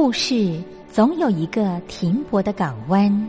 故事总有一个停泊的港湾。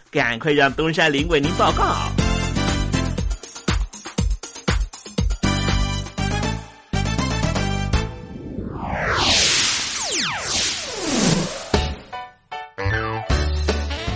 赶快让东山林为您报告。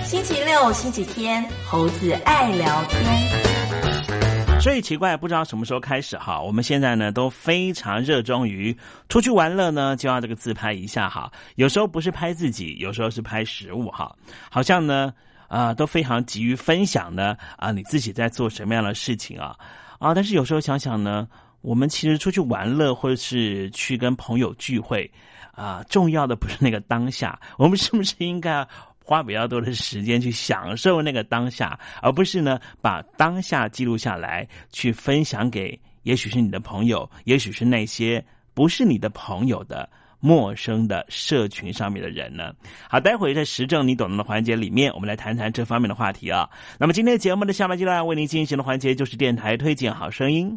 星期六、星期天，猴子爱聊天。最奇怪，不知道什么时候开始哈，我们现在呢都非常热衷于出去玩乐呢，就要这个自拍一下哈。有时候不是拍自己，有时候是拍食物哈，好像呢啊、都非常急于分享呢啊你自己在做什么样的事情啊啊，但是有时候想想呢，我们其实出去玩乐或者是去跟朋友聚会啊，重要的不是那个当下，我们是不是应该？花比较多的时间去享受那个当下，而不是呢把当下记录下来，去分享给也许是你的朋友，也许是那些不是你的朋友的陌生的社群上面的人呢？好，待会在时政你懂的环节里面，我们来谈谈这方面的话题啊。那么今天节目的下半阶段为您进行的环节就是电台推荐好声音，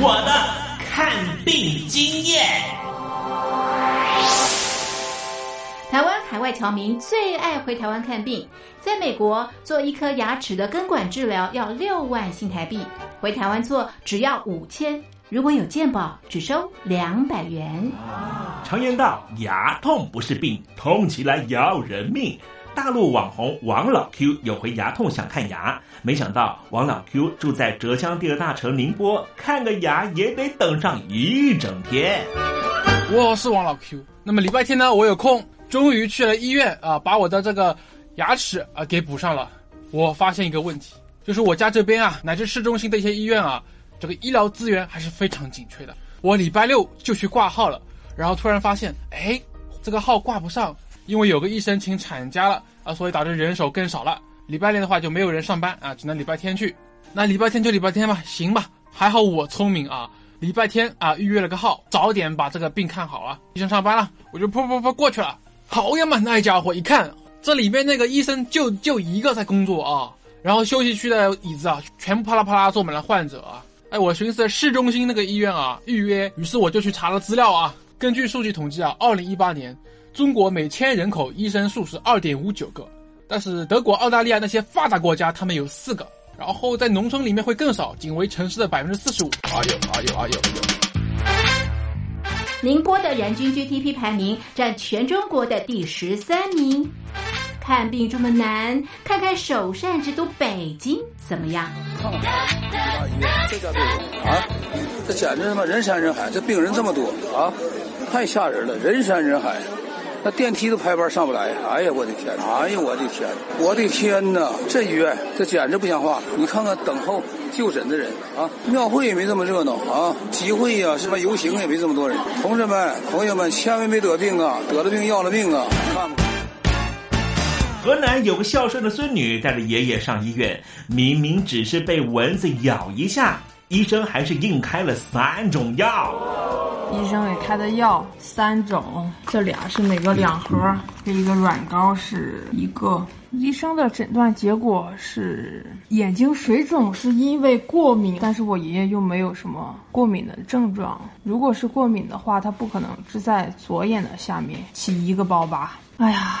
我的看病经验。台湾海外侨民最爱回台湾看病，在美国做一颗牙齿的根管治疗要六万新台币，回台湾做只要五千，如果有健保只收两百元。常言道，牙痛不是病，痛起来要人命。大陆网红王老 Q 有回牙痛想看牙，没想到王老 Q 住在浙江第二大城宁波，看个牙也得等上一整天。我是王老 Q。那么礼拜天呢，我有空，终于去了医院啊，把我的这个牙齿啊给补上了。我发现一个问题，就是我家这边啊，乃至市中心的一些医院啊，这个医疗资源还是非常紧缺的。我礼拜六就去挂号了，然后突然发现，哎，这个号挂不上，因为有个医生请产假了啊，所以导致人手更少了。礼拜六的话就没有人上班啊，只能礼拜天去。那礼拜天就礼拜天吧，行吧。还好我聪明啊，礼拜天啊预约了个号，早点把这个病看好啊。医生上班了，我就噗噗噗过去了。好呀嘛，那家伙一看，这里面那个医生就就一个在工作啊，然后休息区的椅子啊，全部啪啦啪啦坐满了患者啊。哎，我寻思市中心那个医院啊预约，于是我就去查了资料啊。根据数据统计啊，二零一八年中国每千人口医生数是二点五九个，但是德国、澳大利亚那些发达国家他们有四个，然后在农村里面会更少，仅为城市的百分之四十五。哎呦哎呦哎呦哎呦！宁波的人均 GDP 排名占全中国的第十三名。看病这么难，看看首善之都北京怎么样？看看这家队啊，这简直他妈人山人海，这病人这么多啊，太吓人了，人山人海，那电梯都排班上不来。哎呀，我的天！哎呀，我的天！我的天哪！这医院这简直不像话！你看看等候就诊的人啊，庙会也没这么热闹啊，集会呀、什么游行也没这么多人。同志们、朋友们，千万别得病啊！得了病要了命啊！看吧。河南有个孝顺的孙女带着爷爷上医院，明明只是被蚊子咬一下，医生还是硬开了三种药。医生给开的药三种，这俩是每个两盒，这一个软膏是一个。医生的诊断结果是眼睛水肿是因为过敏，但是我爷爷又没有什么过敏的症状。如果是过敏的话，他不可能只在左眼的下面起一个包吧。哎呀，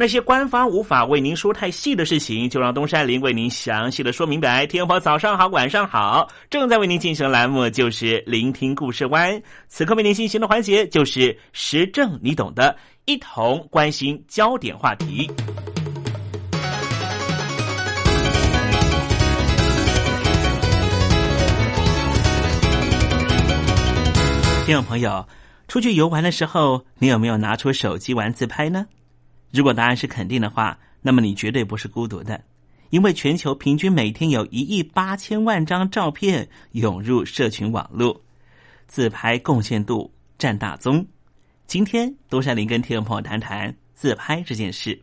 那些官方无法为您说太细的事情，就让东山林为您详细的说明白。天宝早上好，晚上好，正在为您进行的栏目就是聆听故事湾。此刻为您进行的环节就是时政，你懂的，一同关心焦点话题。听众朋友。出去游玩的时候，你有没有拿出手机玩自拍呢？如果答案是肯定的话，那么你绝对不是孤独的，因为全球平均每天有一亿八千万张照片涌入社群网络。自拍贡献度占大宗。今天，东山林跟听众朋友谈谈自拍这件事。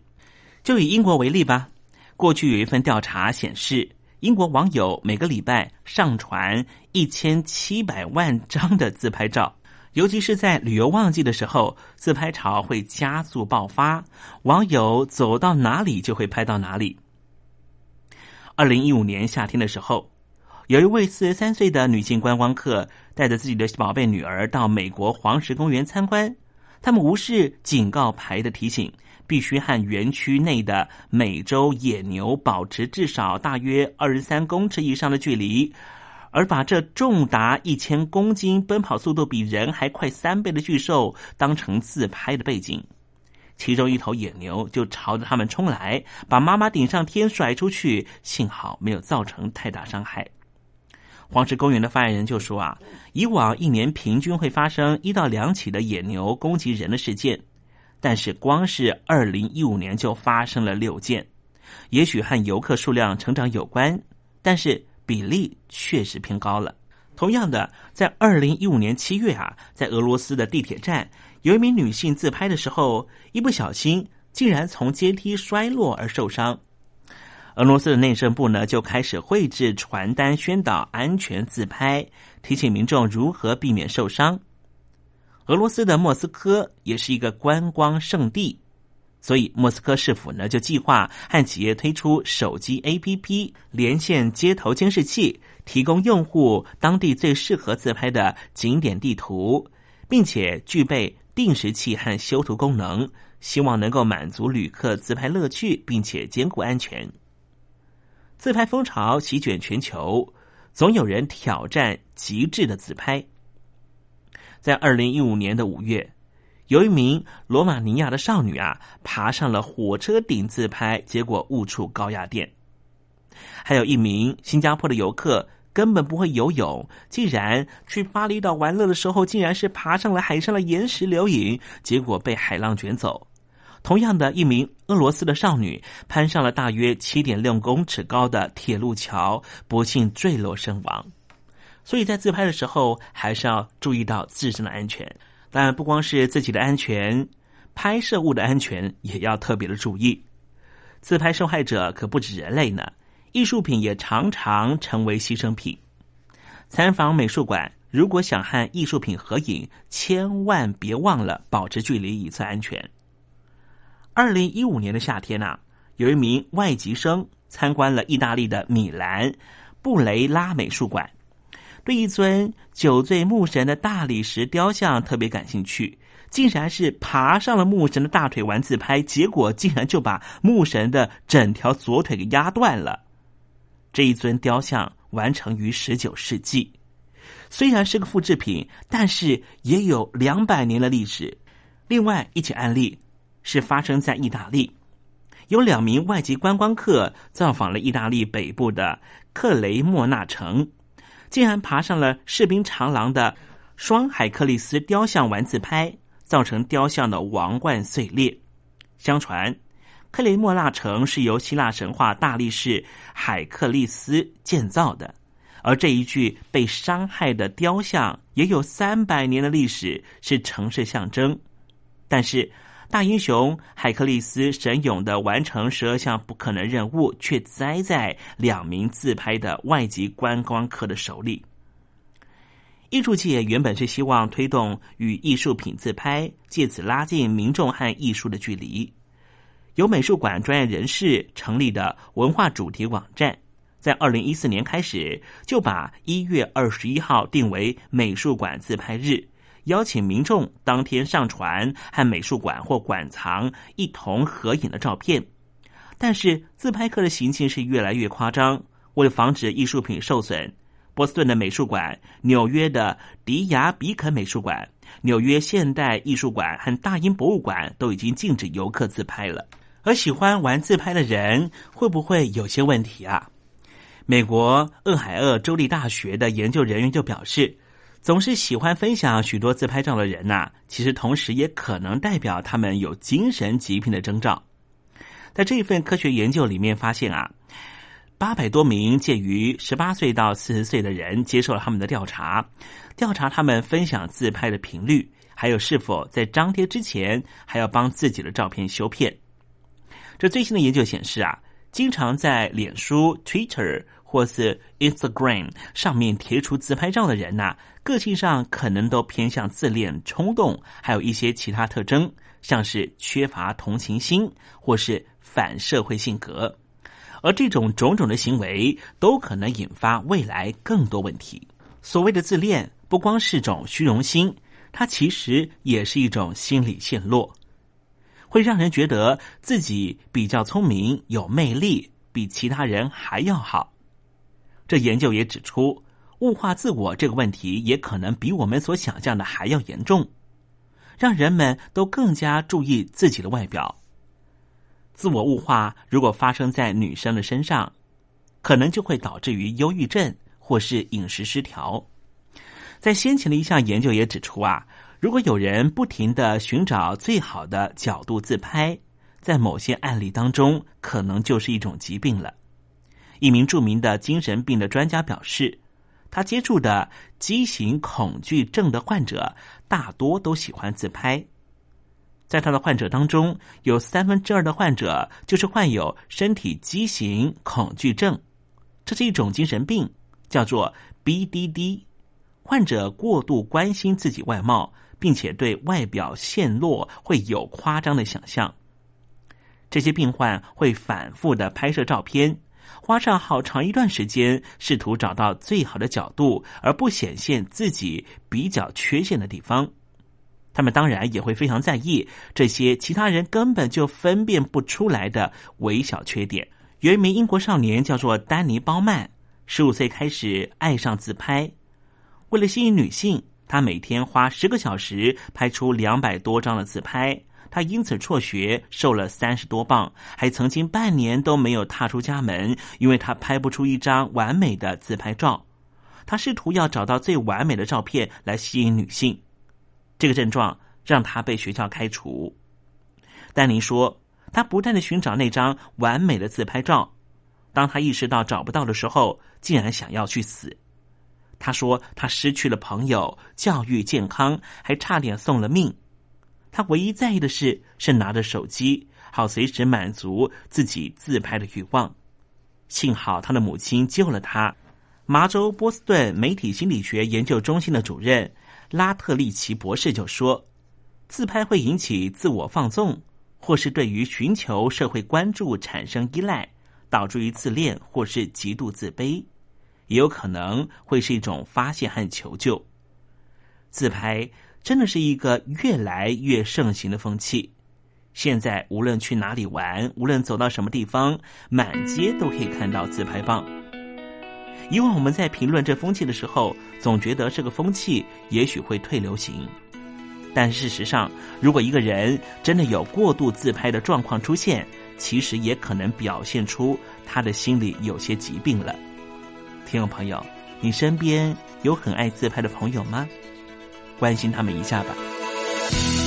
就以英国为例吧，过去有一份调查显示，英国网友每个礼拜上传一千七百万张的自拍照，尤其是在旅游旺季的时候，自拍潮会加速爆发，网友走到哪里就会拍到哪里。二零一五年夏天的时候。有一位四十三岁的女性观光客带着自己的宝贝女儿到美国黄石公园参观，他们无视警告牌的提醒，必须和园区内的美洲野牛保持至少大约二十三公尺以上的距离，而把这重达一千公斤、奔跑速度比人还快三倍的巨兽当成自拍的背景。其中一头野牛就朝着他们冲来，把妈妈顶上天甩出去，幸好没有造成太大伤害。黄石公园的发言人就说：“啊，以往一年平均会发生一到两起的野牛攻击人的事件，但是光是二零一五年就发生了六件。也许和游客数量成长有关，但是比例确实偏高了。同样的，在二零一五年七月啊，在俄罗斯的地铁站，有一名女性自拍的时候，一不小心竟然从阶梯摔落而受伤。”俄罗斯的内政部呢，就开始绘制传单宣导安全自拍，提醒民众如何避免受伤。俄罗斯的莫斯科也是一个观光胜地，所以莫斯科市府呢就计划和企业推出手机 APP 连线街头监视器，提供用户当地最适合自拍的景点地图，并且具备定时器和修图功能，希望能够满足旅客自拍乐趣，并且兼顾安全。自拍风潮席卷全球，总有人挑战极致的自拍。在二零一五年的五月，有一名罗马尼亚的少女啊，爬上了火车顶自拍，结果误触高压电。还有一名新加坡的游客根本不会游泳，竟然去巴厘岛玩乐的时候，竟然是爬上了海上的岩石留影，结果被海浪卷走。同样的一名俄罗斯的少女攀上了大约七点六公尺高的铁路桥，不幸坠落身亡。所以在自拍的时候，还是要注意到自身的安全。但，不光是自己的安全，拍摄物的安全也要特别的注意。自拍受害者可不止人类呢，艺术品也常常成为牺牲品。参访美术馆，如果想和艺术品合影，千万别忘了保持距离，以测安全。二零一五年的夏天呐，有一名外籍生参观了意大利的米兰布雷拉美术馆，对一尊酒醉牧神的大理石雕像特别感兴趣，竟然是爬上了牧神的大腿玩自拍，结果竟然就把牧神的整条左腿给压断了。这一尊雕像完成于十九世纪，虽然是个复制品，但是也有两百年的历史。另外一起案例。是发生在意大利，有两名外籍观光客造访了意大利北部的克雷莫纳城，竟然爬上了士兵长廊的双海克利斯雕像玩自拍，造成雕像的王冠碎裂。相传，克雷莫纳城是由希腊神话大力士海克利斯建造的，而这一具被伤害的雕像也有三百年的历史，是城市象征，但是。大英雄海克利斯神勇的完成十二项不可能任务，却栽在两名自拍的外籍观光客的手里。艺术界原本是希望推动与艺术品自拍，借此拉近民众和艺术的距离。由美术馆专业人士成立的文化主题网站，在二零一四年开始就把一月二十一号定为美术馆自拍日。邀请民众当天上传和美术馆或馆藏一同合影的照片，但是自拍客的行径是越来越夸张。为了防止艺术品受损，波士顿的美术馆、纽约的迪亚比肯美术馆、纽约现代艺术馆和大英博物馆都已经禁止游客自拍了。而喜欢玩自拍的人会不会有些问题啊？美国俄亥俄州立大学的研究人员就表示。总是喜欢分享许多自拍照的人呐，其实同时也可能代表他们有精神疾病的征兆。在这一份科学研究里面发现啊，八百多名介于十八岁到四十岁的人接受了他们的调查，调查他们分享自拍的频率，还有是否在张贴之前还要帮自己的照片修片。这最新的研究显示啊，经常在脸书、Twitter 或是 Instagram 上面贴出自拍照的人呐，个性上可能都偏向自恋、冲动，还有一些其他特征，像是缺乏同情心或是反社会性格。而这种种种的行为都可能引发未来更多问题。所谓的自恋，不光是种虚荣心，它其实也是一种心理陷落，会让人觉得自己比较聪明、有魅力，比其他人还要好。这研究也指出，物化自我这个问题也可能比我们所想象的还要严重，让人们都更加注意自己的外表。自我物化如果发生在女生的身上，可能就会导致于忧郁症或是饮食失调。在先前的一项研究也指出啊，如果有人不停的寻找最好的角度自拍，在某些案例当中，可能就是一种疾病了。一名著名的精神病的专家表示，他接触的畸形恐惧症的患者大多都喜欢自拍。在他的患者当中，有三分之二的患者就是患有身体畸形恐惧症，这是一种精神病，叫做 BDD。患者过度关心自己外貌，并且对外表陷落会有夸张的想象。这些病患会反复的拍摄照片，花上好长一段时间，试图找到最好的角度，而不显现自己比较缺陷的地方。他们当然也会非常在意这些其他人根本就分辨不出来的微小缺点。有一名英国少年叫做丹尼·包曼，十五岁开始爱上自拍。为了吸引女性，他每天花十个小时拍出两百多张的自拍。他因此辍学，瘦了三十多磅，还曾经半年都没有踏出家门，因为他拍不出一张完美的自拍照。他试图要找到最完美的照片来吸引女性。这个症状让他被学校开除。丹尼说，他不断的寻找那张完美的自拍照，当他意识到找不到的时候，竟然想要去死。他说，他失去了朋友、教育、健康，还差点送了命。他唯一在意的事是拿着手机，好随时满足自己自拍的欲望。幸好他的母亲救了他。麻州波士顿媒体心理学研究中心的主任。拉特利奇博士就说：“自拍会引起自我放纵，或是对于寻求社会关注产生依赖，导致于自恋或是极度自卑，也有可能会是一种发泄和求救。自拍真的是一个越来越盛行的风气。现在无论去哪里玩，无论走到什么地方，满街都可以看到自拍棒。”以往我们在评论这风气的时候，总觉得这个风气也许会退流行。但事实上，如果一个人真的有过度自拍的状况出现，其实也可能表现出他的心里有些疾病了。听众朋友，你身边有很爱自拍的朋友吗？关心他们一下吧。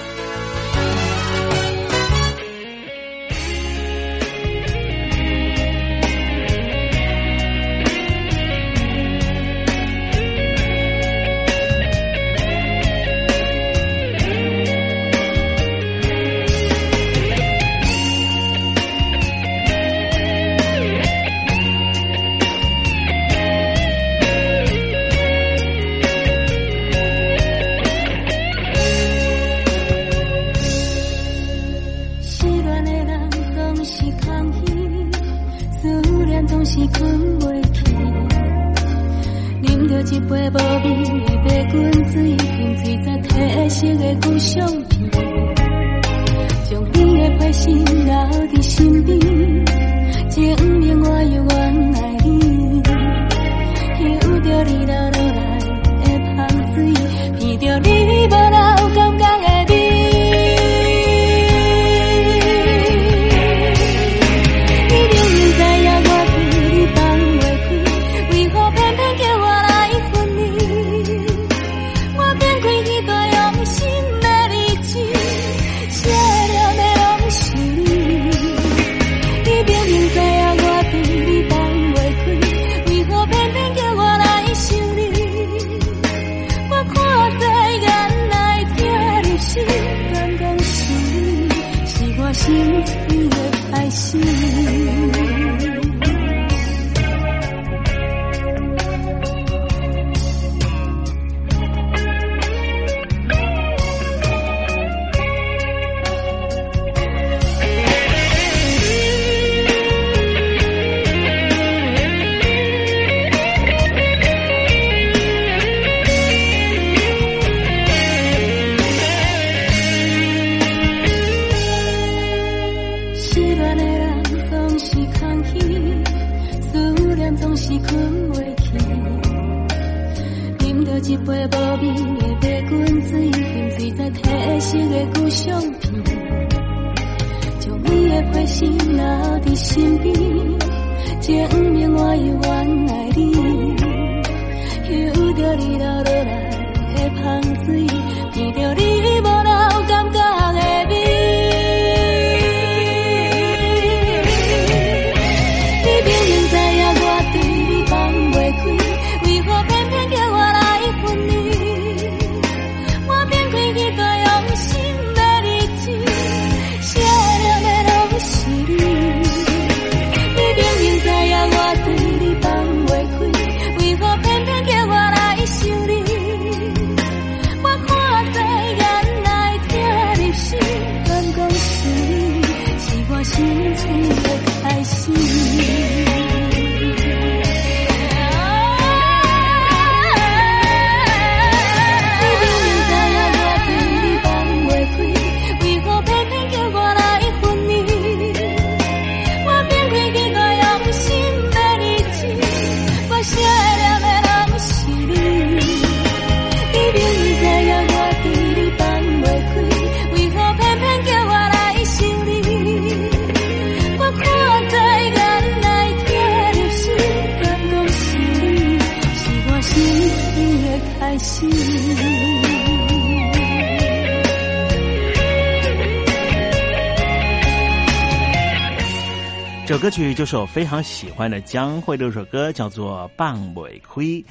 这首歌曲就是我非常喜欢的江蕙的一首歌，叫做《棒尾亏》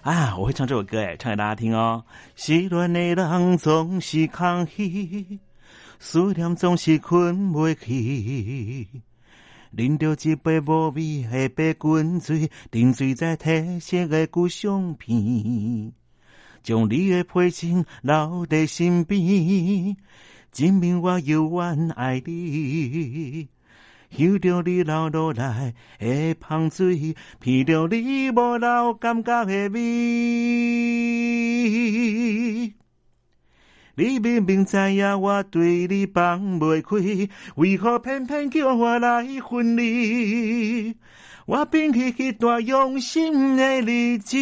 啊！我会唱这首歌哎，唱给大家听哦。失恋的人总是空虚，思念总是困未去，啉着一杯无味的白滚水，沉醉在褪色的旧相片，将你的配情留在身边，证明我永远爱你。嗅着你流落来的香水，闻着你无留感觉的味。你明明知影我对你放袂开，为何偏偏叫我来分离？我摒弃迄段用心的日子，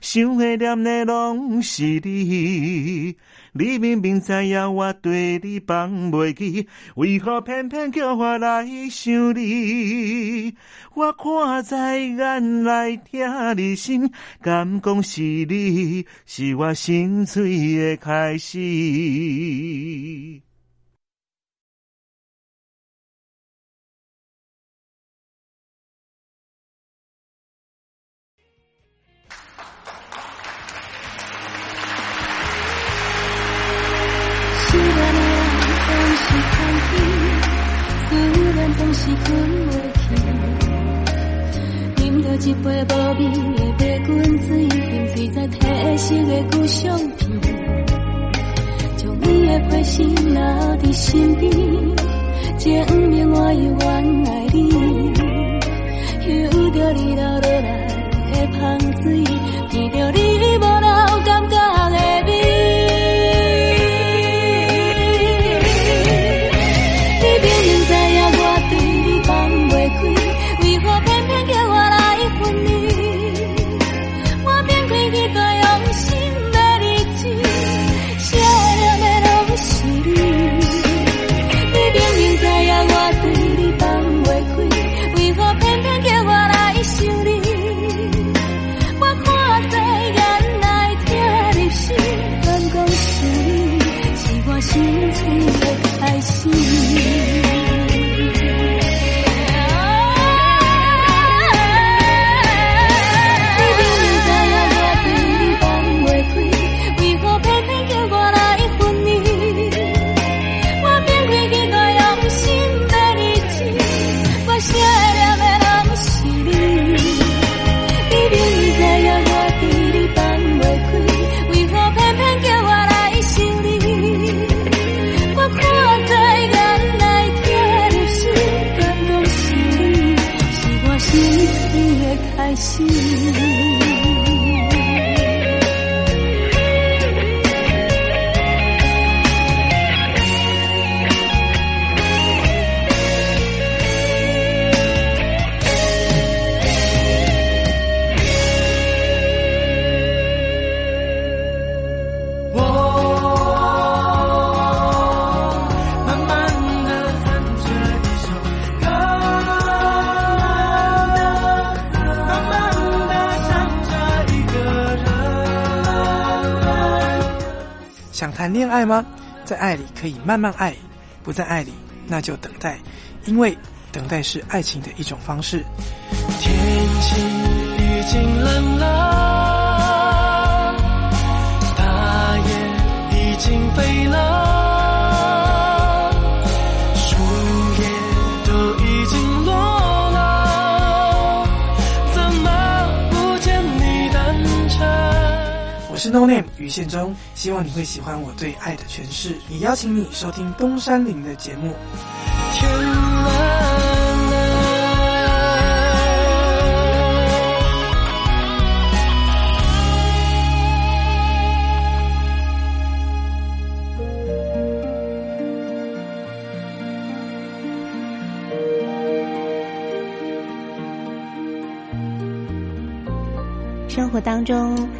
想的念的拢是你。你明明知影我对你放袂记，为何偏偏叫我来想你？我看在眼里，听你心，敢讲是你，是我心碎的开始。总是吞袂去。饮着一杯无味的白滚水，饮水在褪色的旧相片，将你的花心留伫身边，证明我永远爱你。嗅着你流落来的香水，以慢慢爱，不在爱里那就等待，因为等待是爱情的一种方式。天气已经冷了，是 No Name 于宪忠，希望你会喜欢我对爱的诠释，也邀请你收听东山林的节目。天蓝生活当中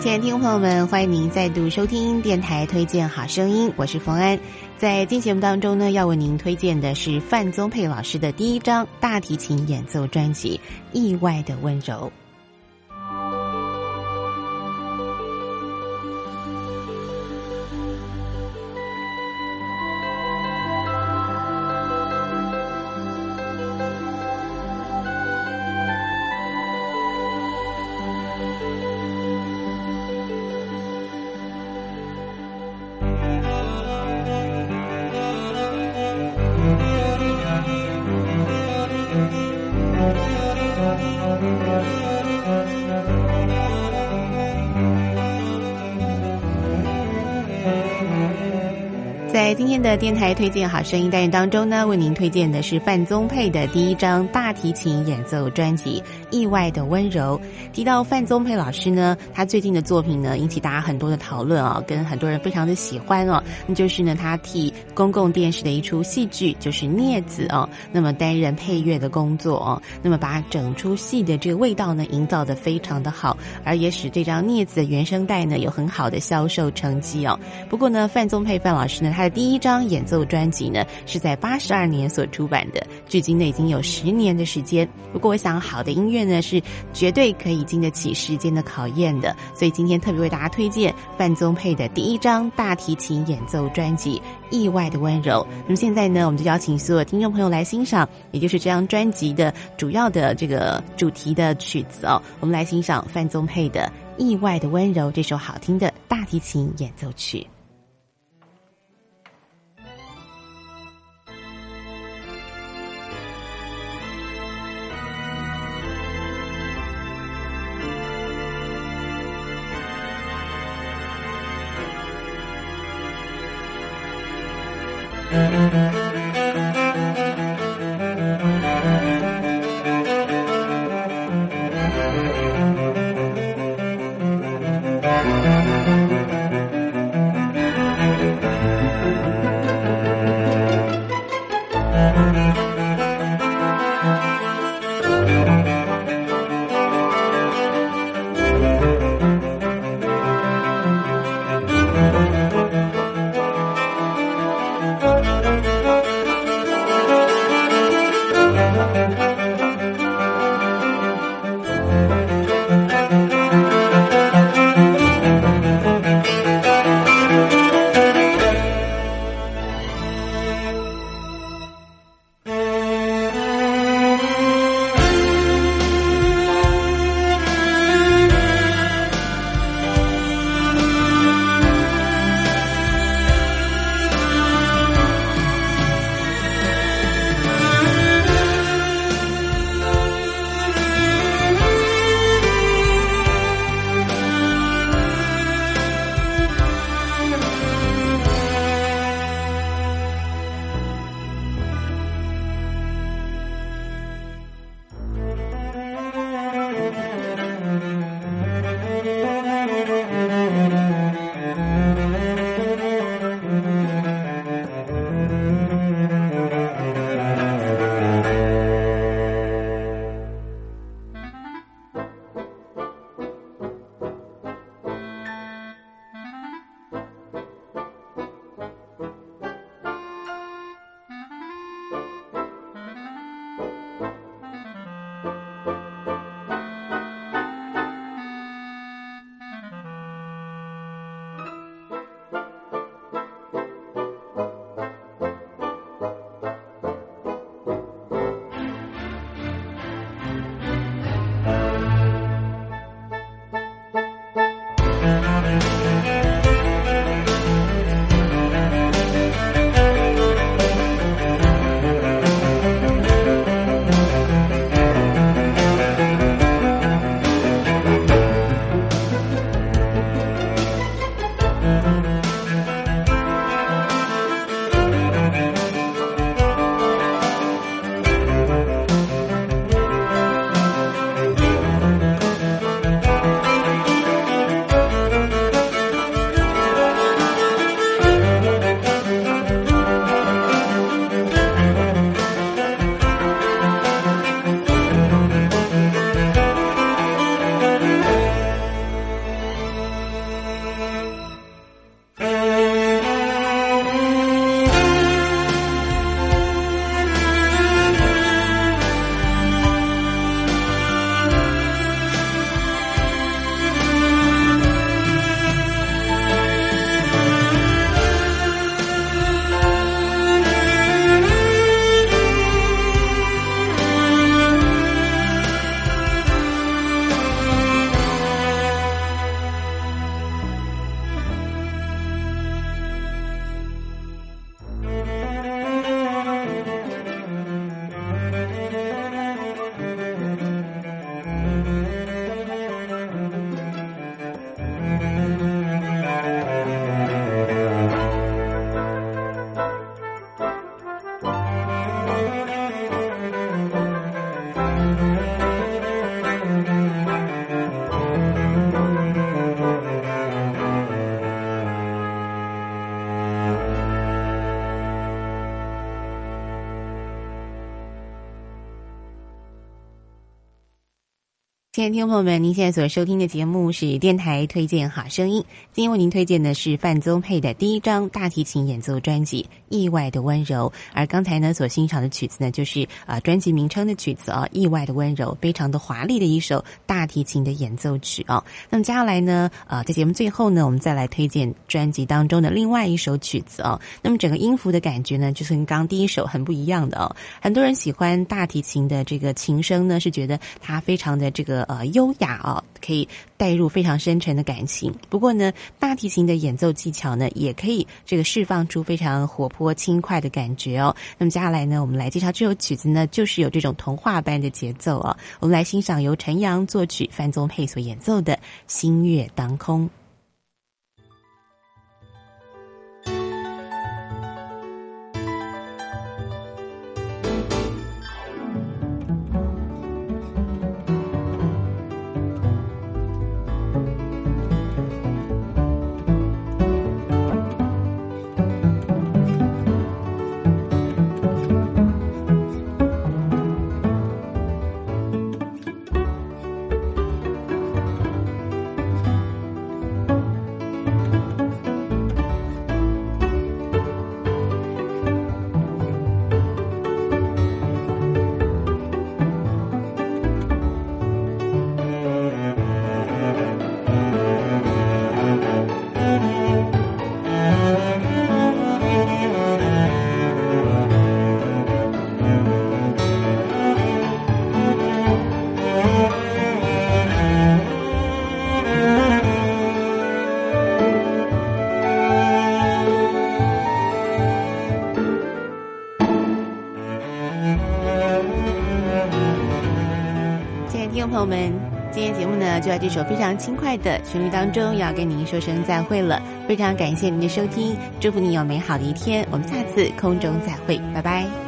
亲爱的听众朋友们，欢迎您再度收听电台推荐好声音，我是冯安。在今节目当中呢，要为您推荐的是范宗沛老师的第一张大提琴演奏专辑《意外的温柔》。电台推荐好声音单元当中呢，为您推荐的是范宗沛的第一张大提琴演奏专辑《意外的温柔》。提到范宗沛老师呢，他最近的作品呢引起大家很多的讨论啊，跟很多人非常的喜欢哦。那就是呢，他替公共电视的一出戏剧就是《镊子》哦，那么担任配乐的工作哦，那么把整出戏的这个味道呢营造的非常的好，而也使这张《镊子》的原声带呢有很好的销售成绩哦。不过呢，范宗沛范老师呢，他的第一张演奏专辑呢，是在八十二年所出版的，距今呢已经有十年的时间。不过，我想好的音乐呢，是绝对可以经得起时间的考验的。所以今天特别为大家推荐范宗沛的第一张大提琴演奏专辑《意外的温柔》。那么现在呢，我们就邀请所有听众朋友来欣赏，也就是这张专辑的主要的这个主题的曲子哦。我们来欣赏范宗沛的《意外的温柔》这首好听的大提琴演奏曲。听众朋友们，您现在所收听的节目是电台推荐好声音。今天为您推荐的是范宗沛的第一张大提琴演奏专辑《意外的温柔》，而刚才呢所欣赏的曲子呢，就是啊、专辑名称的曲子啊，《意外的温柔》，非常的华丽的一首大提琴的演奏曲啊。那么接下来呢，呃，在节目最后呢，我们再来推荐专辑当中的另外一首曲子啊。那么整个音符的感觉呢，就是跟刚刚第一首很不一样的哦。很多人喜欢大提琴的这个琴声呢，是觉得它非常的这个呃优雅哦、可以带入非常深沉的感情。不过呢，大提琴的演奏技巧呢，也可以这个释放出非常活泼轻快的感觉哦。那么接下来呢，我们来介绍这首曲子呢，就是有这种童话般的节奏哦。我们来欣赏由陈阳作曲、范宗沛所演奏的《星月当空》。那么呢就在这首非常轻快的旋律当中，要跟您说声再会了。非常感谢您的收听，祝福你有美好的一天。我们下次空中再会，拜拜。